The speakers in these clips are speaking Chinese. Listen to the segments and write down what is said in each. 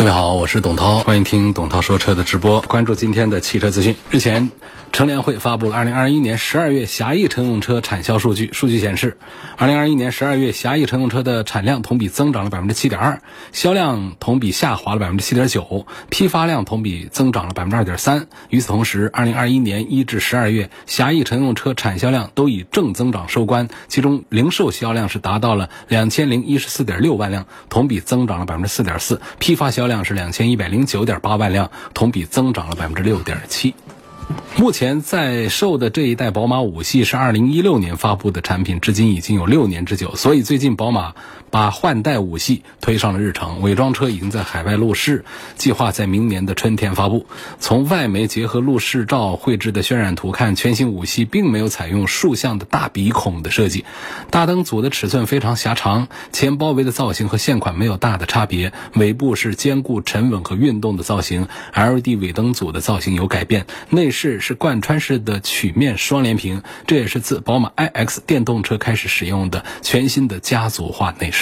各位好，我是董涛，欢迎听董涛说车的直播。关注今天的汽车资讯。日前，乘联会发布了2021年12月狭义乘用车产销数据。数据显示，2021年12月狭义乘用车的产量同比增长了7.2%，销量同比下滑了7.9%，批发量同比增长了2.3%。与此同时，2021年1至12月狭义乘用车产销量都以正增长收官，其中零售销量是达到了2014.6万辆，同比增长了4.4%，批发销。量是两千一百零九点八万辆，同比增长了百分之六点七。目前在售的这一代宝马五系是二零一六年发布的产品，至今已经有六年之久。所以最近宝马把换代五系推上了日程，伪装车已经在海外路试，计划在明年的春天发布。从外媒结合路试照绘制的渲染图看，全新五系并没有采用竖向的大鼻孔的设计，大灯组的尺寸非常狭长，前包围的造型和现款没有大的差别，尾部是兼顾沉稳和运动的造型，LED 尾灯组的造型有改变，内饰。是贯穿式的曲面双联屏，这也是自宝马 iX 电动车开始使用的全新的家族化内饰。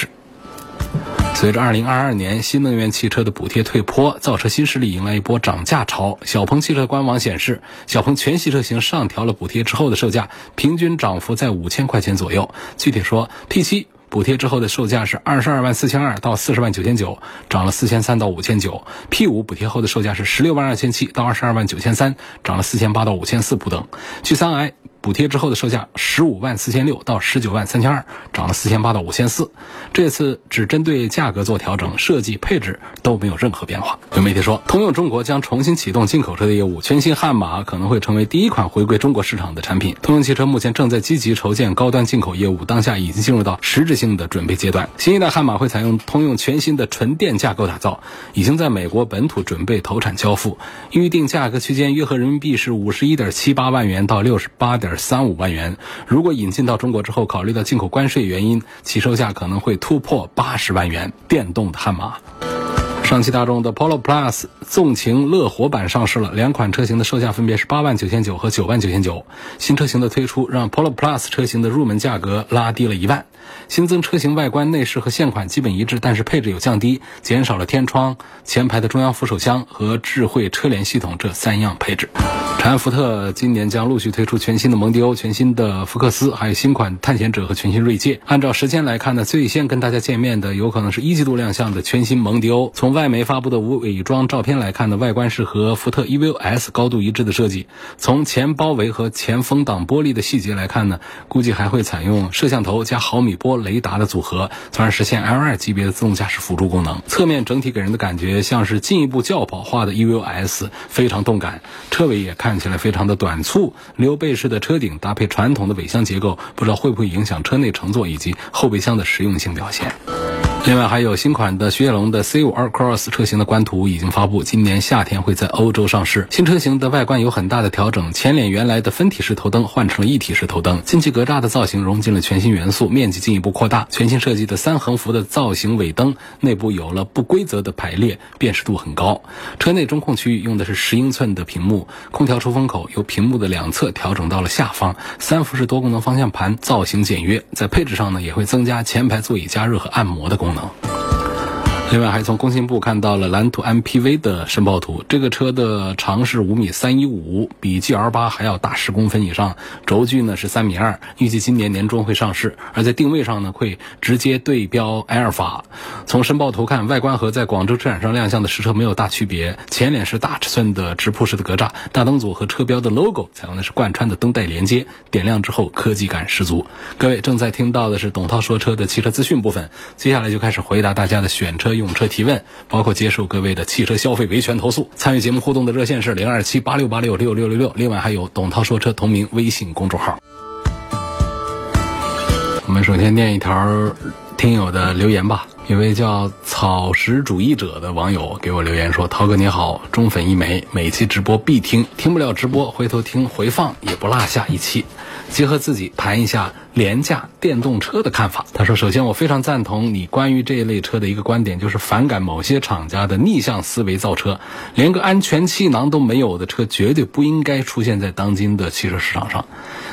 随着2022年新能源汽车的补贴退坡，造车新势力迎来一波涨价潮。小鹏汽车官网显示，小鹏全系车型上调了补贴之后的售价，平均涨幅在五千块钱左右。具体说，P7。补贴之后的售价是二十二万四千二到四十万九千九，涨了四千三到五千九。P 五补贴后的售价是十六万二千七到二十二万九千三，涨了四千八到五千四不等。G 三 i。补贴之后的售价十五万四千六到十九万三千二，涨了四千八到五千四。这次只针对价格做调整，设计配置都没有任何变化。有媒体说，通用中国将重新启动进口车的业务，全新悍马可能会成为第一款回归中国市场的产品。通用汽车目前正在积极筹建高端进口业务，当下已经进入到实质性的准备阶段。新一代悍马会采用通用全新的纯电架构打造，已经在美国本土准备投产交付，预定价格区间约合人民币是五十一点七八万元到六十八点。三五万元，如果引进到中国之后，考虑到进口关税原因，起售价可能会突破八十万元。电动悍马，上汽大众的 Polo Plus 纵情乐活版上市了，两款车型的售价分别是八万九千九和九万九千九。新车型的推出，让 Polo Plus 车型的入门价格拉低了一万。新增车型外观内饰和现款基本一致，但是配置有降低，减少了天窗、前排的中央扶手箱和智慧车联系统这三样配置。长安福特今年将陆续推出全新的蒙迪欧、全新的福克斯，还有新款探险者和全新锐界。按照时间来看呢，最先跟大家见面的有可能是一季度亮相的全新蒙迪欧。从外媒发布的无伪装照片来看呢，外观是和福特 EVO S 高度一致的设计。从前包围和前风挡玻璃的细节来看呢，估计还会采用摄像头加毫米波雷达的组合，从而实现 L2 级别的自动驾驶辅助功能。侧面整体给人的感觉像是进一步轿跑化的 EVO S，非常动感。车尾也。看起来非常的短促，溜背式的车顶搭配传统的尾箱结构，不知道会不会影响车内乘坐以及后备箱的实用性表现。另外还有新款的雪铁龙的 C5 Air Cross 车型的官图已经发布，今年夏天会在欧洲上市。新车型的外观有很大的调整，前脸原来的分体式头灯换成了一体式头灯，进气格栅的造型融进了全新元素，面积进一步扩大。全新设计的三横幅的造型尾灯内部有了不规则的排列，辨识度很高。车内中控区域用的是十英寸的屏幕，空调出风口由屏幕的两侧调整到了下方，三幅式多功能方向盘造型简约。在配置上呢，也会增加前排座椅加热和按摩的功能。不能。另外，还从工信部看到了蓝图 MPV 的申报图。这个车的长是五米三一五，比 GL 八还要大十公分以上，轴距呢是三米二，预计今年年中会上市。而在定位上呢，会直接对标埃尔法。从申报图看，外观和在广州车展上亮相的实车没有大区别。前脸是大尺寸的直瀑式的格栅，大灯组和车标的 logo 采用的是贯穿的灯带连接，点亮之后科技感十足。各位正在听到的是董涛说车的汽车资讯部分，接下来就开始回答大家的选车。用车提问，包括接受各位的汽车消费维权投诉。参与节目互动的热线是零二七八六八六六六六六，另外还有董涛说车同名微信公众号。我们首先念一条听友的留言吧。有位叫草食主义者的网友给我留言说：“涛哥你好，忠粉一枚，每期直播必听，听不了直播回头听回放也不落下一期。结合自己谈一下廉价电动车的看法。”他说：“首先我非常赞同你关于这一类车的一个观点，就是反感某些厂家的逆向思维造车，连个安全气囊都没有的车绝对不应该出现在当今的汽车市场上。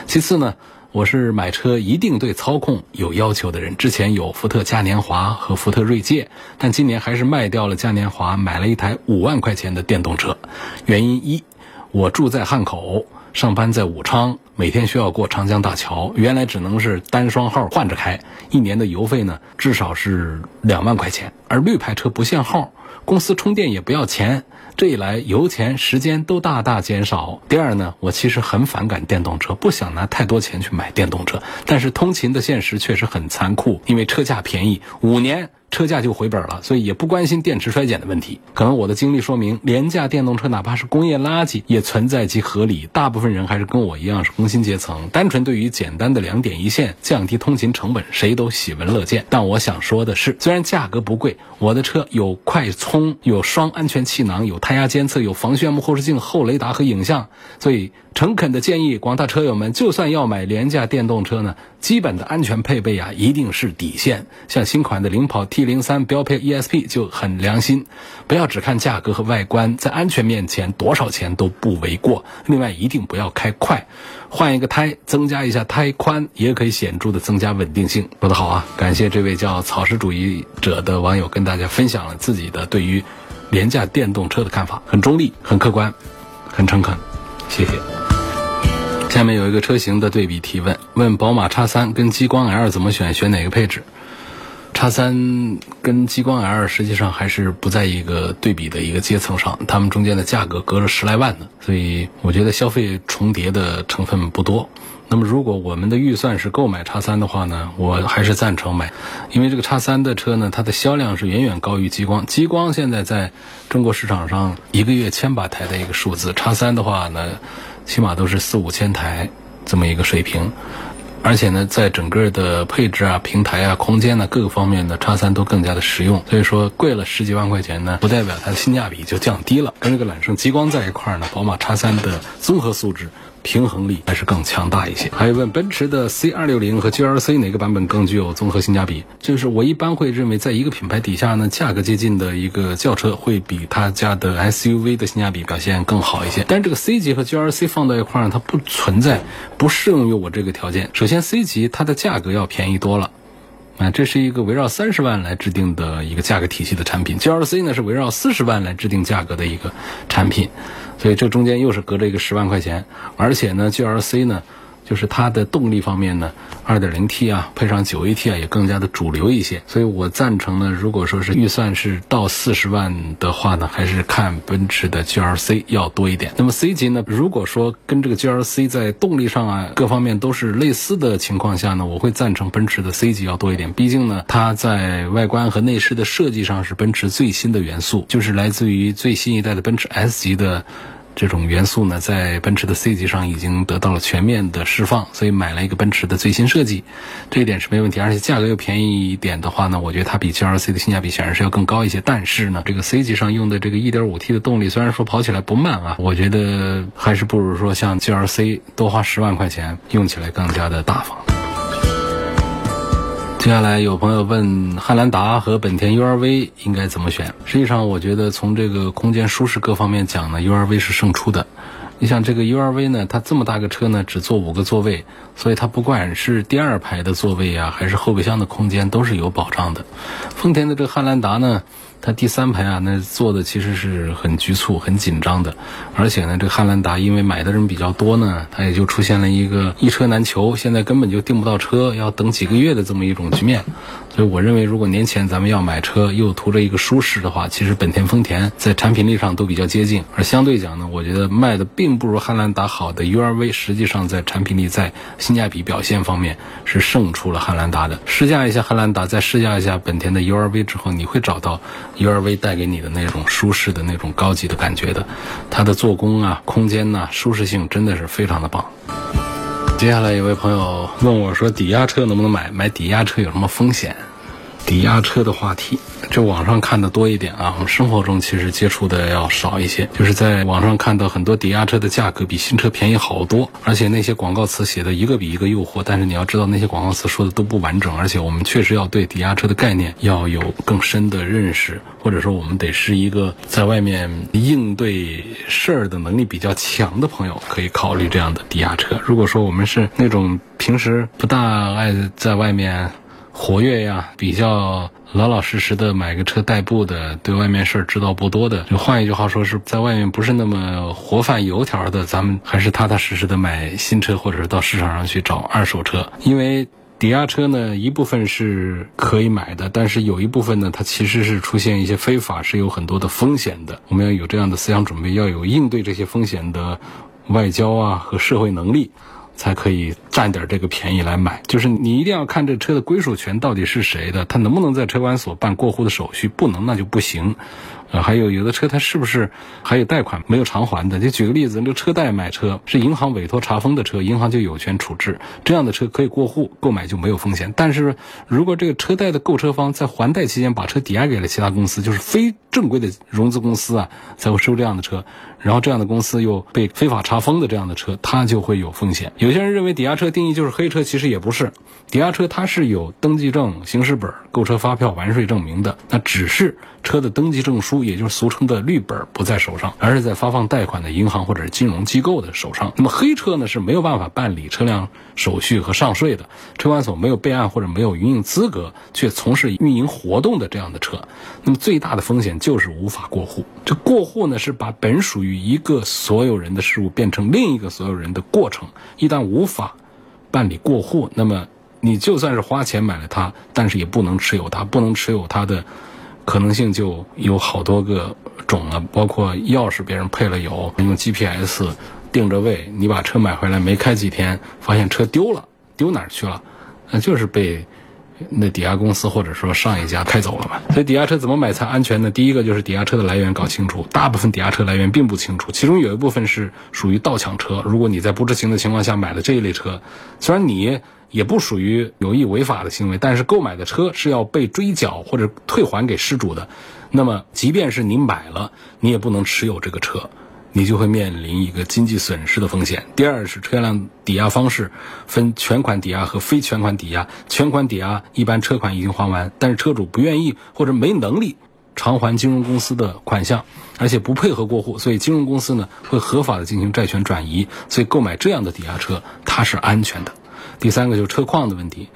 其次呢。”我是买车一定对操控有要求的人。之前有福特嘉年华和福特锐界，但今年还是卖掉了嘉年华，买了一台五万块钱的电动车。原因一，我住在汉口，上班在武昌，每天需要过长江大桥，原来只能是单双号换着开，一年的油费呢至少是两万块钱。而绿牌车不限号，公司充电也不要钱。这一来，油钱、时间都大大减少。第二呢，我其实很反感电动车，不想拿太多钱去买电动车。但是通勤的现实确实很残酷，因为车价便宜，五年。车价就回本了，所以也不关心电池衰减的问题。可能我的经历说明，廉价电动车哪怕是工业垃圾，也存在其合理。大部分人还是跟我一样是工薪阶层，单纯对于简单的两点一线，降低通勤成本，谁都喜闻乐见。但我想说的是，虽然价格不贵，我的车有快充，有双安全气囊，有胎压监测，有防眩目后视镜、后雷达和影像，所以。诚恳的建议广大车友们，就算要买廉价电动车呢，基本的安全配备啊，一定是底线。像新款的领跑 T 零三标配 ESP 就很良心，不要只看价格和外观，在安全面前多少钱都不为过。另外，一定不要开快，换一个胎，增加一下胎宽，也可以显著的增加稳定性。说得好啊！感谢这位叫草食主义者的网友跟大家分享了自己的对于廉价电动车的看法，很中立，很客观，很诚恳，谢谢。下面有一个车型的对比提问：问宝马叉三跟激光 L 怎么选？选哪个配置叉三跟激光 L 实际上还是不在一个对比的一个阶层上，它们中间的价格隔了十来万呢，所以我觉得消费重叠的成分不多。那么如果我们的预算是购买叉三的话呢，我还是赞成买，因为这个叉三的车呢，它的销量是远远高于激光。激光现在在中国市场上一个月千把台的一个数字叉三的话呢。起码都是四五千台这么一个水平，而且呢，在整个的配置啊、平台啊、空间呢各个方面的叉三都更加的实用。所以说，贵了十几万块钱呢，不代表它的性价比就降低了。跟这个揽胜极光在一块儿呢，宝马叉三的综合素质。平衡力还是更强大一些。还有问奔驰的 C 二六零和 GLC 哪个版本更具有综合性价比？就是我一般会认为，在一个品牌底下呢，价格接近的一个轿车会比他家的 SUV 的性价比表现更好一些。但这个 C 级和 GLC 放在一块儿，它不存在，不适用于我这个条件。首先，C 级它的价格要便宜多了，啊，这是一个围绕三十万来制定的一个价格体系的产品。GLC 呢是围绕四十万来制定价格的一个产品。所以这中间又是隔着一个十万块钱，而且呢，GLC 呢，就是它的动力方面呢，2.0T 啊，配上 9AT 啊，也更加的主流一些。所以我赞成呢，如果说是预算是到四十万的话呢，还是看奔驰的 GLC 要多一点。那么 C 级呢，如果说跟这个 GLC 在动力上啊各方面都是类似的情况下呢，我会赞成奔驰的 C 级要多一点。毕竟呢，它在外观和内饰的设计上是奔驰最新的元素，就是来自于最新一代的奔驰 S 级的。这种元素呢，在奔驰的 C 级上已经得到了全面的释放，所以买了一个奔驰的最新设计，这一点是没问题。而且价格又便宜一点的话呢，我觉得它比 GLC 的性价比显然是要更高一些。但是呢，这个 C 级上用的这个 1.5T 的动力，虽然说跑起来不慢啊，我觉得还是不如说像 GLC 多花十万块钱，用起来更加的大方。接下来有朋友问汉兰达和本田 URV 应该怎么选？实际上，我觉得从这个空间舒适各方面讲呢，URV 是胜出的。你像这个 URV 呢，它这么大个车呢，只坐五个座位，所以它不管是第二排的座位啊，还是后备箱的空间都是有保障的。丰田的这个汉兰达呢？它第三排啊，那坐的其实是很局促、很紧张的，而且呢，这汉兰达因为买的人比较多呢，它也就出现了一个一车难求，现在根本就订不到车，要等几个月的这么一种局面。所以我认为，如果年前咱们要买车又图着一个舒适的话，其实本田、丰田在产品力上都比较接近。而相对讲呢，我觉得卖的并不如汉兰达好的 URV，实际上在产品力、在性价比表现方面是胜出了汉兰达的。试驾一下汉兰达，再试驾一下本田的 URV 之后，你会找到 URV 带给你的那种舒适的那种高级的感觉的。它的做工啊、空间呐、舒适性真的是非常的棒。接下来有位朋友问我说：“抵押车能不能买？买抵押车有什么风险？”抵押车的话题，这网上看的多一点啊，我们生活中其实接触的要少一些。就是在网上看到很多抵押车的价格比新车便宜好多，而且那些广告词写的一个比一个诱惑。但是你要知道，那些广告词说的都不完整，而且我们确实要对抵押车的概念要有更深的认识，或者说我们得是一个在外面应对事儿的能力比较强的朋友，可以考虑这样的抵押车。如果说我们是那种平时不大爱在外面。活跃呀，比较老老实实的买个车代步的，对外面事儿知道不多的，就换一句话说，是在外面不是那么活泛油条的，咱们还是踏踏实实的买新车，或者是到市场上去找二手车。因为抵押车呢，一部分是可以买的，但是有一部分呢，它其实是出现一些非法，是有很多的风险的。我们要有这样的思想准备，要有应对这些风险的外交啊和社会能力。才可以占点这个便宜来买，就是你一定要看这车的归属权到底是谁的，他能不能在车管所办过户的手续，不能那就不行。呃，还有有的车它是不是还有贷款没有偿还的？就举个例子，那个车贷买车是银行委托查封的车，银行就有权处置，这样的车可以过户购买就没有风险。但是如果这个车贷的购车方在还贷期间把车抵押给了其他公司，就是非正规的融资公司啊，才会收这样的车。然后这样的公司又被非法查封的这样的车，它就会有风险。有些人认为抵押车定义就是黑车，其实也不是。抵押车它是有登记证、行驶本、购车发票、完税证明的，那只是车的登记证书，也就是俗称的绿本不在手上，而是在发放贷款的银行或者是金融机构的手上。那么黑车呢是没有办法办理车辆手续和上税的，车管所没有备案或者没有营运资格，却从事运营活动的这样的车，那么最大的风险就是无法过户。这过户呢是把本属于一个所有人的事物变成另一个所有人的过程，一旦无法办理过户，那么你就算是花钱买了它，但是也不能持有它，不能持有它的可能性就有好多个种了，包括钥匙别人配了有，用 GPS 定着位，你把车买回来没开几天，发现车丢了，丢哪儿去了？那就是被。那抵押公司或者说上一家开走了嘛？所以抵押车怎么买才安全呢？第一个就是抵押车的来源搞清楚，大部分抵押车来源并不清楚，其中有一部分是属于盗抢车。如果你在不知情的情况下买了这一类车，虽然你也不属于有意违法的行为，但是购买的车是要被追缴或者退还给失主的。那么即便是你买了，你也不能持有这个车。你就会面临一个经济损失的风险。第二是车辆抵押方式分全款抵押和非全款抵押。全款抵押一般车款已经还完，但是车主不愿意或者没能力偿还金融公司的款项，而且不配合过户，所以金融公司呢会合法的进行债权转移。所以购买这样的抵押车它是安全的。第三个就是车况的问题，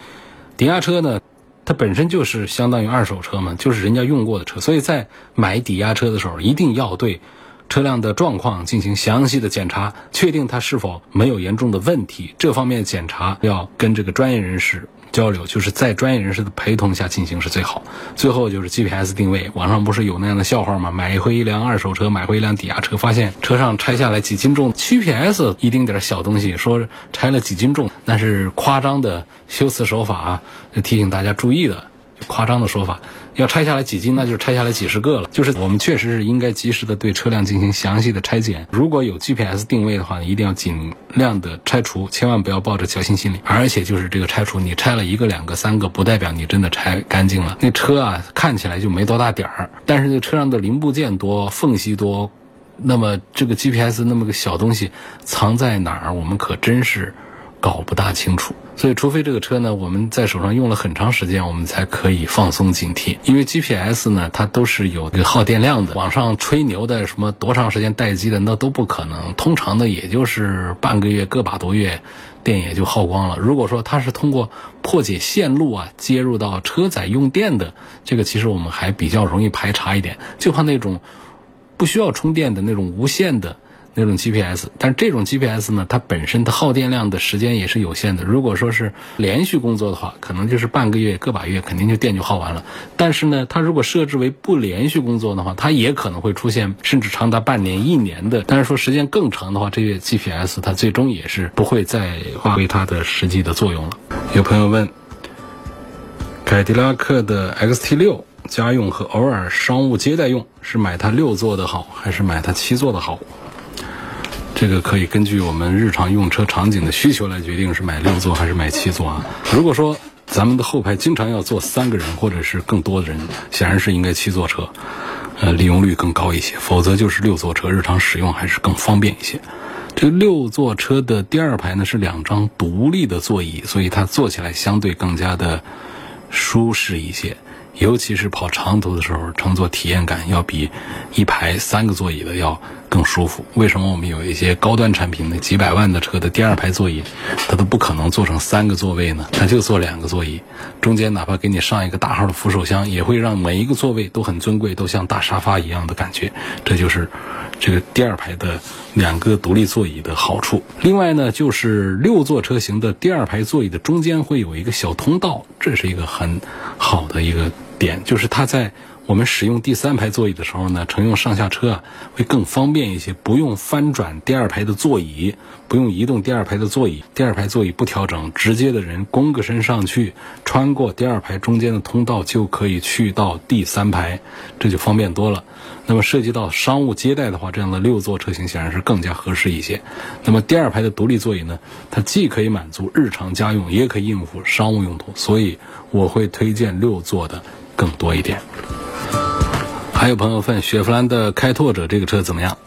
抵押车呢它本身就是相当于二手车嘛，就是人家用过的车，所以在买抵押车的时候一定要对。车辆的状况进行详细的检查，确定它是否没有严重的问题。这方面检查要跟这个专业人士交流，就是在专业人士的陪同下进行是最好。最后就是 GPS 定位，网上不是有那样的笑话吗？买回一辆二手车，买回一辆抵押车，发现车上拆下来几斤重，GPS 一丁点小东西，说拆了几斤重，那是夸张的修辞手法啊，提醒大家注意的。夸张的说法，要拆下来几斤，那就是拆下来几十个了。就是我们确实是应该及时的对车辆进行详细的拆检。如果有 GPS 定位的话，一定要尽量的拆除，千万不要抱着侥幸心理。而且就是这个拆除，你拆了一个、两个、三个，不代表你真的拆干净了。那车啊，看起来就没多大点儿，但是这车上的零部件多，缝隙多，那么这个 GPS 那么个小东西藏在哪儿，我们可真是。搞不大清楚，所以除非这个车呢，我们在手上用了很长时间，我们才可以放松警惕。因为 GPS 呢，它都是有这个耗电量的，网上吹牛的什么多长时间待机的，那都不可能。通常的也就是半个月、个把多月，电也就耗光了。如果说它是通过破解线路啊，接入到车载用电的，这个其实我们还比较容易排查一点，就怕那种不需要充电的那种无线的。那种 GPS，但是这种 GPS 呢，它本身的耗电量的时间也是有限的。如果说是连续工作的话，可能就是半个月、个把月，肯定就电就耗完了。但是呢，它如果设置为不连续工作的话，它也可能会出现甚至长达半年、一年的。但是说时间更长的话，这个 GPS 它最终也是不会再发挥它的实际的作用了。有朋友问，凯迪拉克的 XT6 家用和偶尔商务接待用，是买它六座的好，还是买它七座的好？这个可以根据我们日常用车场景的需求来决定是买六座还是买七座啊。如果说咱们的后排经常要坐三个人或者是更多的人，显然是应该七座车，呃，利用率更高一些。否则就是六座车，日常使用还是更方便一些。这六座车的第二排呢是两张独立的座椅，所以它坐起来相对更加的舒适一些。尤其是跑长途的时候，乘坐体验感要比一排三个座椅的要更舒服。为什么我们有一些高端产品的几百万的车的第二排座椅，它都不可能做成三个座位呢？它就做两个座椅，中间哪怕给你上一个大号的扶手箱，也会让每一个座位都很尊贵，都像大沙发一样的感觉。这就是这个第二排的两个独立座椅的好处。另外呢，就是六座车型的第二排座椅的中间会有一个小通道，这是一个很好的一个。点就是它在我们使用第三排座椅的时候呢，乘用上下车啊会更方便一些，不用翻转第二排的座椅，不用移动第二排的座椅，第二排座椅不调整，直接的人弓个身上去，穿过第二排中间的通道就可以去到第三排，这就方便多了。那么涉及到商务接待的话，这样的六座车型显然是更加合适一些。那么第二排的独立座椅呢，它既可以满足日常家用，也可以应付商务用途，所以我会推荐六座的。更多一点。还有朋友问雪佛兰的开拓者这个车怎么样？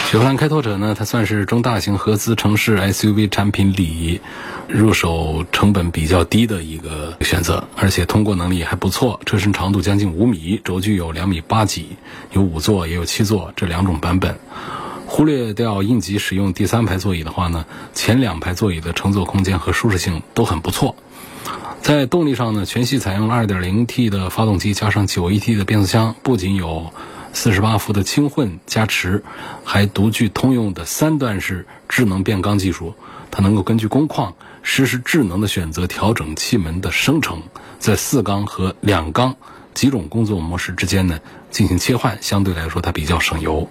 雪佛兰开拓者呢，它算是中大型合资城市 SUV 产品里入手成本比较低的一个选择，而且通过能力还不错。车身长度将近五米，轴距有两米八几，有五座也有七座这两种版本。忽略掉应急使用第三排座椅的话呢，前两排座椅的乘坐空间和舒适性都很不错。在动力上呢，全系采用了 2.0T 的发动机加上 9AT 的变速箱，不仅有48伏的轻混加持，还独具通用的三段式智能变缸技术。它能够根据工况实时智能的选择调整气门的升程，在四缸和两缸几种工作模式之间呢进行切换，相对来说它比较省油，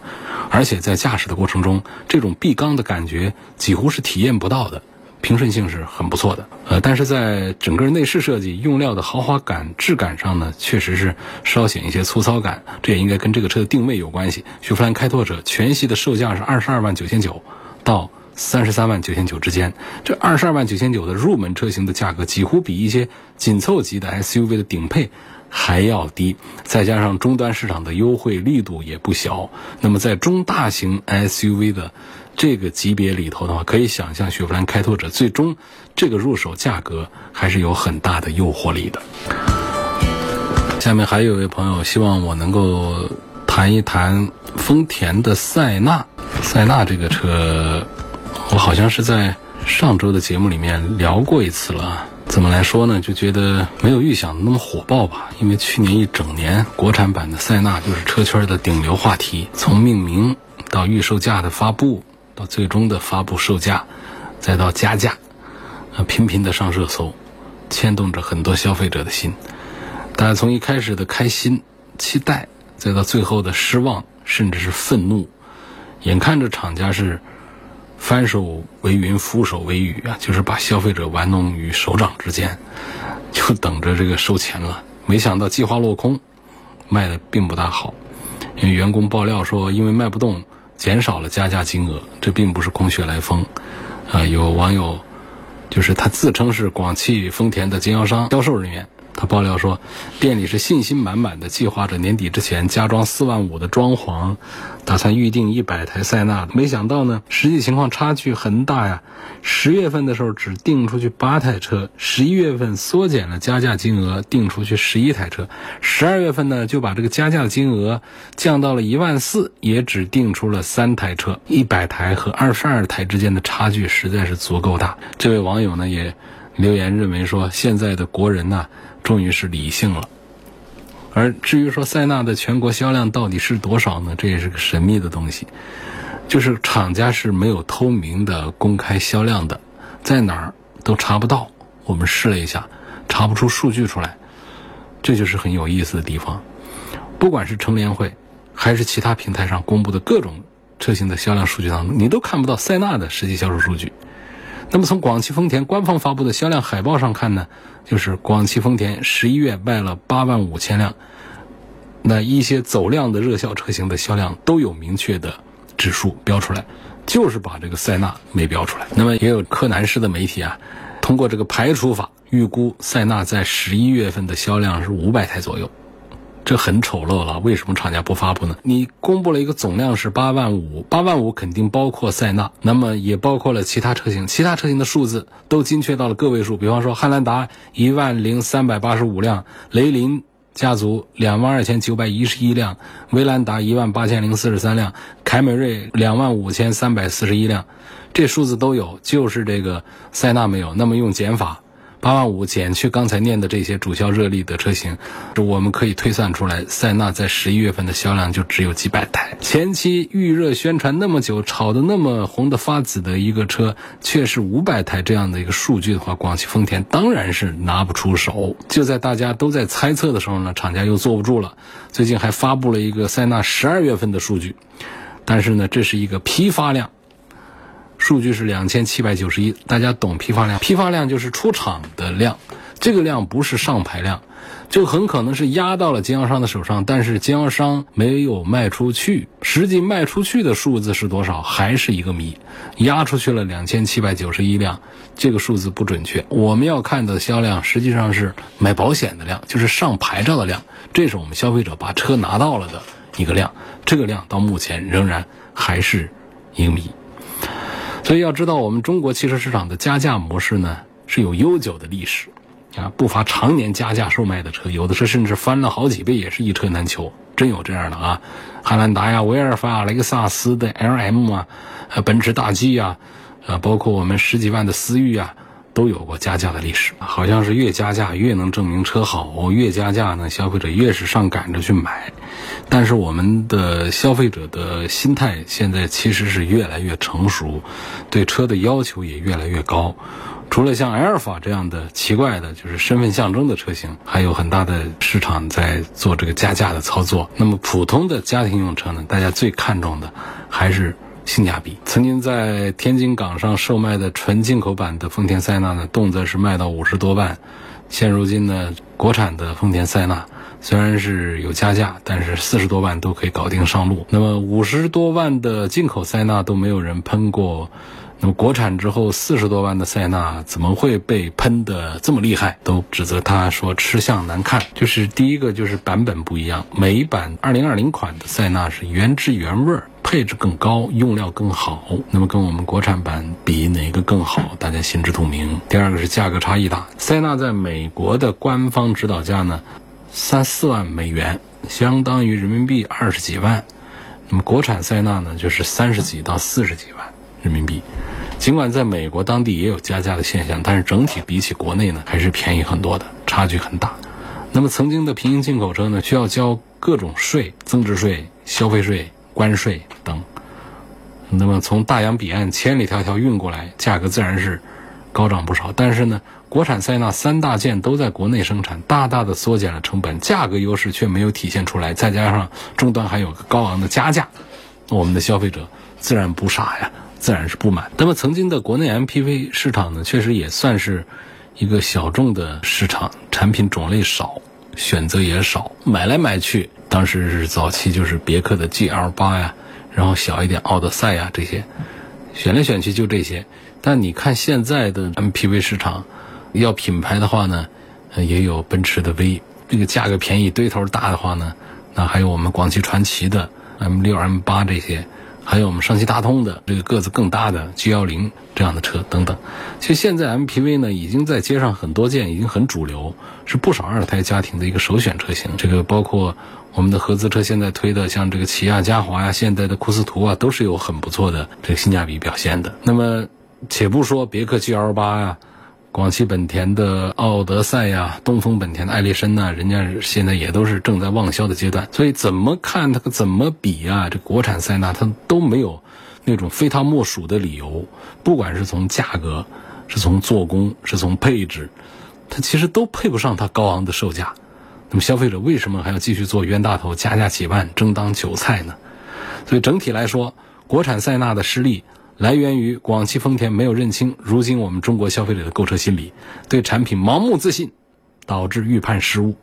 而且在驾驶的过程中，这种闭缸的感觉几乎是体验不到的。平顺性是很不错的，呃，但是在整个内饰设计、用料的豪华感、质感上呢，确实是稍显一些粗糙感，这也应该跟这个车的定位有关系。雪佛兰开拓者全系的售价是二十二万九千九到三十三万九千九之间，这二十二万九千九的入门车型的价格，几乎比一些紧凑级的 SUV 的顶配还要低，再加上终端市场的优惠力度也不小，那么在中大型 SUV 的。这个级别里头的话，可以想象雪佛兰开拓者最终这个入手价格还是有很大的诱惑力的。下面还有一位朋友希望我能够谈一谈丰田的塞纳。塞纳这个车，我好像是在上周的节目里面聊过一次了。怎么来说呢？就觉得没有预想的那么火爆吧。因为去年一整年，国产版的塞纳就是车圈的顶流话题，从命名到预售价的发布。最终的发布售价，再到加价，啊，频频的上热搜，牵动着很多消费者的心。但从一开始的开心、期待，再到最后的失望，甚至是愤怒，眼看着厂家是翻手为云，覆手为雨啊，就是把消费者玩弄于手掌之间，就等着这个收钱了。没想到计划落空，卖的并不大好，因为员工爆料说，因为卖不动。减少了加价金额，这并不是空穴来风，啊，有网友，就是他自称是广汽丰田的经销商销售人员。他爆料说，店里是信心满满的，计划着年底之前加装四万五的装潢，打算预定一百台塞纳。没想到呢，实际情况差距很大呀。十月份的时候只订出去八台车，十一月份缩减了加价金额，订出去十一台车。十二月份呢，就把这个加价金额降到了一万四，也只订出了三台车。一百台和二十二台之间的差距实在是足够大。这位网友呢也留言认为说，现在的国人呐。终于是理性了，而至于说塞纳的全国销量到底是多少呢？这也是个神秘的东西，就是厂家是没有透明的公开销量的，在哪儿都查不到。我们试了一下，查不出数据出来，这就是很有意思的地方。不管是乘联会，还是其他平台上公布的各种车型的销量数据当中，你都看不到塞纳的实际销售数据。那么从广汽丰田官方发布的销量海报上看呢，就是广汽丰田十一月卖了八万五千辆，那一些走量的热销车型的销量都有明确的指数标出来，就是把这个塞纳没标出来。那么也有柯南式的媒体啊。通过这个排除法，预估塞纳在十一月份的销量是五百台左右。这很丑陋了，为什么厂家不发布呢？你公布了一个总量是八万五，八万五肯定包括塞纳，那么也包括了其他车型，其他车型的数字都精确到了个位数。比方说汉兰达一万零三百八十五辆，雷凌家族两万二千九百一十一辆，威兰达一万八千零四十三辆，凯美瑞两万五千三百四十一辆，这数字都有，就是这个塞纳没有。那么用减法。八万五减去刚才念的这些主销热力的车型，我们可以推算出来，塞纳在十一月份的销量就只有几百台。前期预热宣传那么久，炒得那么红的发紫的一个车，却是五百台这样的一个数据的话，广汽丰田当然是拿不出手。就在大家都在猜测的时候呢，厂家又坐不住了，最近还发布了一个塞纳十二月份的数据，但是呢，这是一个批发量。数据是两千七百九十一，大家懂批发量？批发量就是出厂的量，这个量不是上牌量，就很可能是压到了经销商的手上，但是经销商没有卖出去，实际卖出去的数字是多少还是一个谜。压出去了两千七百九十一辆，这个数字不准确。我们要看的销量实际上是买保险的量，就是上牌照的量，这是我们消费者把车拿到了的一个量，这个量到目前仍然还是一个谜。所以要知道，我们中国汽车市场的加价模式呢是有悠久的历史，啊，不乏常年加价售卖的车，有的车甚至翻了好几倍，也是一车难求，真有这样的啊。汉兰达呀、威尔法、雷克萨斯的 LM 啊，呃，奔驰大 G 呀啊，包括我们十几万的思域啊。都有过加价的历史，好像是越加价越能证明车好，越加价呢，消费者越是上赶着去买。但是我们的消费者的心态现在其实是越来越成熟，对车的要求也越来越高。除了像埃尔法这样的奇怪的，就是身份象征的车型，还有很大的市场在做这个加价的操作。那么普通的家庭用车呢，大家最看重的还是。性价比，曾经在天津港上售卖的纯进口版的丰田塞纳呢，动辄是卖到五十多万。现如今呢，国产的丰田塞纳虽然是有加价，但是四十多万都可以搞定上路。那么五十多万的进口塞纳都没有人喷过。那么国产之后四十多万的塞纳怎么会被喷的这么厉害？都指责他说吃相难看。就是第一个就是版本不一样，每一版二零二零款的塞纳是原汁原味儿，配置更高，用料更好。那么跟我们国产版比哪个更好？大家心知肚明。第二个是价格差异大，塞纳在美国的官方指导价呢，三四万美元，相当于人民币二十几万。那么国产塞纳呢，就是三十几到四十几万人民币。尽管在美国当地也有加价的现象，但是整体比起国内呢，还是便宜很多的，差距很大。那么曾经的平行进口车呢，需要交各种税、增值税、消费税、关税等。那么从大洋彼岸千里迢迢运过来，价格自然是高涨不少。但是呢，国产塞纳三大件都在国内生产，大大的缩减了成本，价格优势却没有体现出来。再加上终端还有个高昂的加价，我们的消费者自然不傻呀。自然是不满。那么，曾经的国内 MPV 市场呢，确实也算是一个小众的市场，产品种类少，选择也少，买来买去，当时是早期就是别克的 GL 八呀，然后小一点奥德赛呀这些，选来选去就这些。但你看现在的 MPV 市场，要品牌的话呢，也有奔驰的 V，这个价格便宜、堆头大的话呢，那还有我们广汽传祺的 M 六、M 八这些。还有我们上汽大通的这个个子更大的 G 幺零这样的车等等，其实现在 MPV 呢已经在街上很多见，已经很主流，是不少二胎家庭的一个首选车型。这个包括我们的合资车现在推的，像这个起亚嘉华呀、现代的库斯图啊，都是有很不错的这个性价比表现的。那么，且不说别克 GL 八呀。广汽本田的奥德赛呀，东风本田的艾力绅呐，人家现在也都是正在旺销的阶段，所以怎么看它怎么比啊？这国产塞纳它都没有那种非它莫属的理由，不管是从价格，是从做工，是从配置，它其实都配不上它高昂的售价。那么消费者为什么还要继续做冤大头，加价几万，争当韭菜呢？所以整体来说，国产塞纳的失利。来源于广汽丰田没有认清如今我们中国消费者的购车心理，对产品盲目自信，导致预判失误。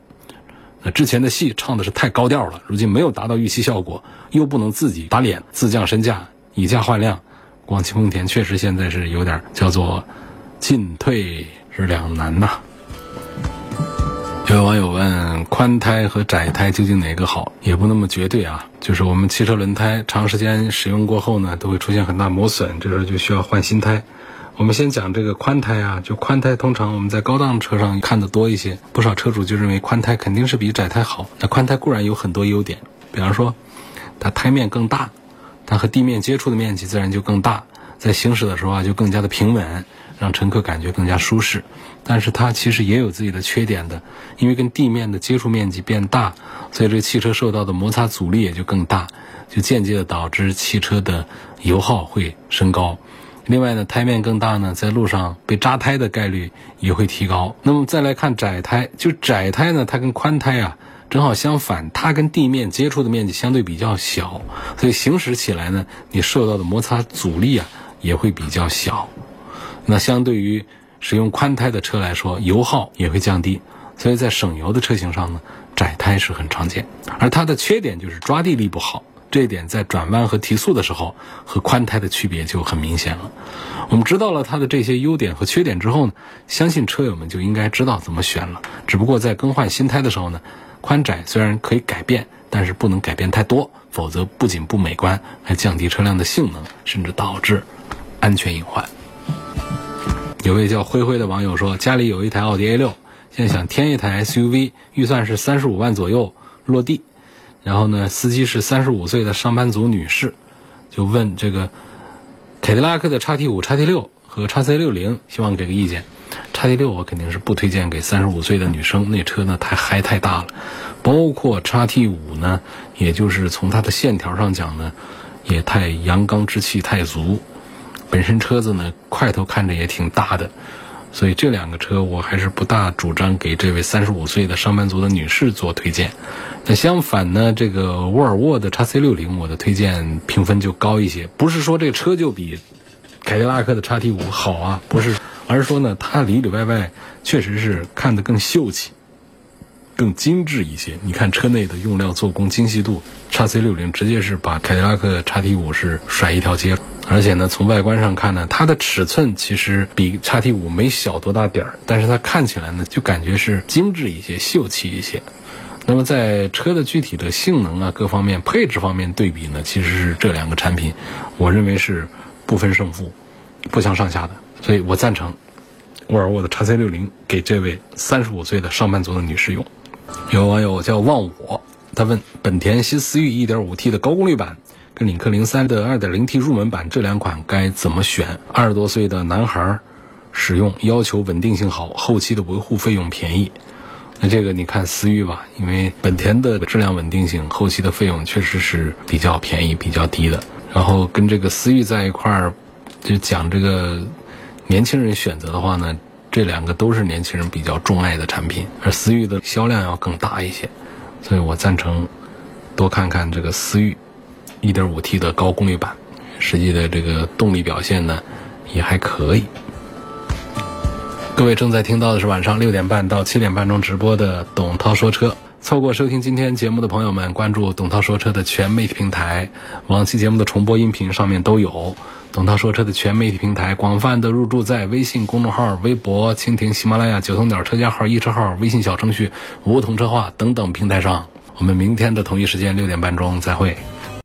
那之前的戏唱的是太高调了，如今没有达到预期效果，又不能自己打脸，自降身价，以价换量，广汽丰田确实现在是有点叫做进退是两难呐。有网友问：宽胎和窄胎究竟哪个好？也不那么绝对啊。就是我们汽车轮胎长时间使用过后呢，都会出现很大磨损，这时候就需要换新胎。我们先讲这个宽胎啊，就宽胎通常我们在高档车上看的多一些，不少车主就认为宽胎肯定是比窄胎好。那宽胎固然有很多优点，比方说它胎面更大，它和地面接触的面积自然就更大，在行驶的时候啊就更加的平稳。让乘客感觉更加舒适，但是它其实也有自己的缺点的，因为跟地面的接触面积变大，所以这汽车受到的摩擦阻力也就更大，就间接的导致汽车的油耗会升高。另外呢，胎面更大呢，在路上被扎胎的概率也会提高。那么再来看窄胎，就窄胎呢，它跟宽胎啊正好相反，它跟地面接触的面积相对比较小，所以行驶起来呢，你受到的摩擦阻力啊也会比较小。那相对于使用宽胎的车来说，油耗也会降低，所以在省油的车型上呢，窄胎是很常见。而它的缺点就是抓地力不好，这一点在转弯和提速的时候和宽胎的区别就很明显了。我们知道了它的这些优点和缺点之后呢，相信车友们就应该知道怎么选了。只不过在更换新胎的时候呢，宽窄虽然可以改变，但是不能改变太多，否则不仅不美观，还降低车辆的性能，甚至导致安全隐患。有位叫灰灰的网友说，家里有一台奥迪 A 六，现在想添一台 SUV，预算是三十五万左右落地。然后呢，司机是三十五岁的上班族女士，就问这个凯迪拉克的叉 T 五、叉 T 六和叉 C 六零，希望给个意见。叉 T 六我肯定是不推荐给三十五岁的女生，那车呢太嗨太大了。包括叉 T 五呢，也就是从它的线条上讲呢，也太阳刚之气太足。本身车子呢，块头看着也挺大的，所以这两个车我还是不大主张给这位三十五岁的上班族的女士做推荐。那相反呢，这个沃尔沃的 x C 六零，我的推荐评分就高一些。不是说这车就比凯迪拉克的 x T 五好啊，不是，而是说呢，它里里外外确实是看得更秀气。更精致一些，你看车内的用料、做工、精细度，叉 C 六零直接是把凯迪拉克叉 T 五是甩一条街。而且呢，从外观上看呢，它的尺寸其实比叉 T 五没小多大点儿，但是它看起来呢，就感觉是精致一些、秀气一些。那么在车的具体的性能啊、各方面配置方面对比呢，其实是这两个产品，我认为是不分胜负、不相上下的。所以我赞成沃尔沃的叉 C 六零给这位三十五岁的上班族的女士用。有网友叫忘我，他问：本田新思域 1.5T 的高功率版跟领克零三的 2.0T 入门版这两款该怎么选？二十多岁的男孩使用要求稳定性好，后期的维护费用便宜。那这个你看思域吧，因为本田的质量稳定性，后期的费用确实是比较便宜、比较低的。然后跟这个思域在一块儿，就讲这个年轻人选择的话呢。这两个都是年轻人比较钟爱的产品，而思域的销量要更大一些，所以我赞成多看看这个思域 1.5T 的高功率版，实际的这个动力表现呢也还可以。各位正在听到的是晚上六点半到七点半钟直播的董涛说车，错过收听今天节目的朋友们，关注董涛说车的全媒体平台，往期节目的重播音频上面都有。董涛说车的全媒体平台广泛的入驻在微信公众号、微博、蜻蜓、喜马拉雅、九头鸟车家号、易车号、微信小程序梧桐车话等等平台上。我们明天的同一时间六点半钟再会。